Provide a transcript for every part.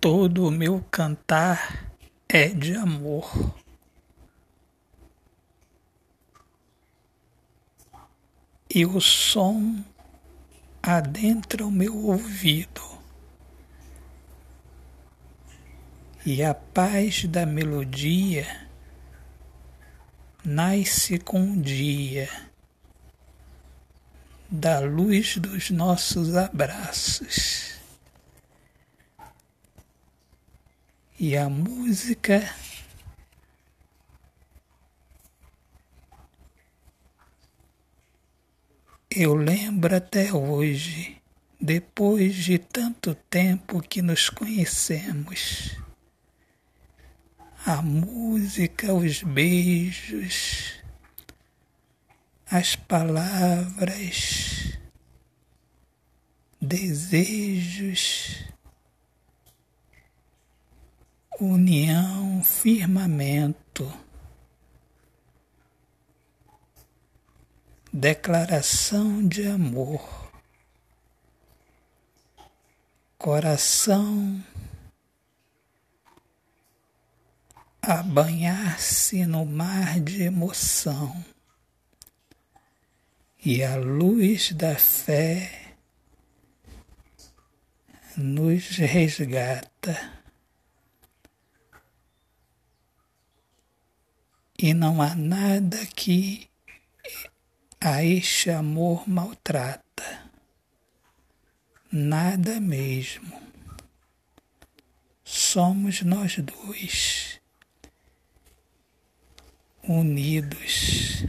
Todo o meu cantar é de amor. E o som adentra o meu ouvido. E a paz da melodia nasce com o dia da luz dos nossos abraços. E a música eu lembro até hoje, depois de tanto tempo que nos conhecemos. A música, os beijos, as palavras, desejos união, firmamento, declaração de amor, coração. A banhar-se no mar de emoção. E a luz da fé nos resgata. E não há nada que a este amor maltrata, nada mesmo. Somos nós dois, unidos,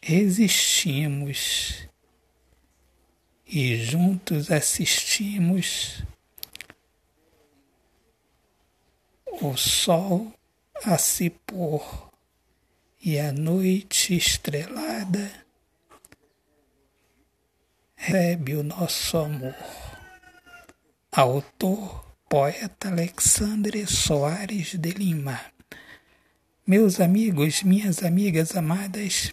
existimos e juntos assistimos o sol a se pôr e a noite estrelada recebe o nosso amor. Autor, poeta Alexandre Soares de Lima. Meus amigos, minhas amigas amadas,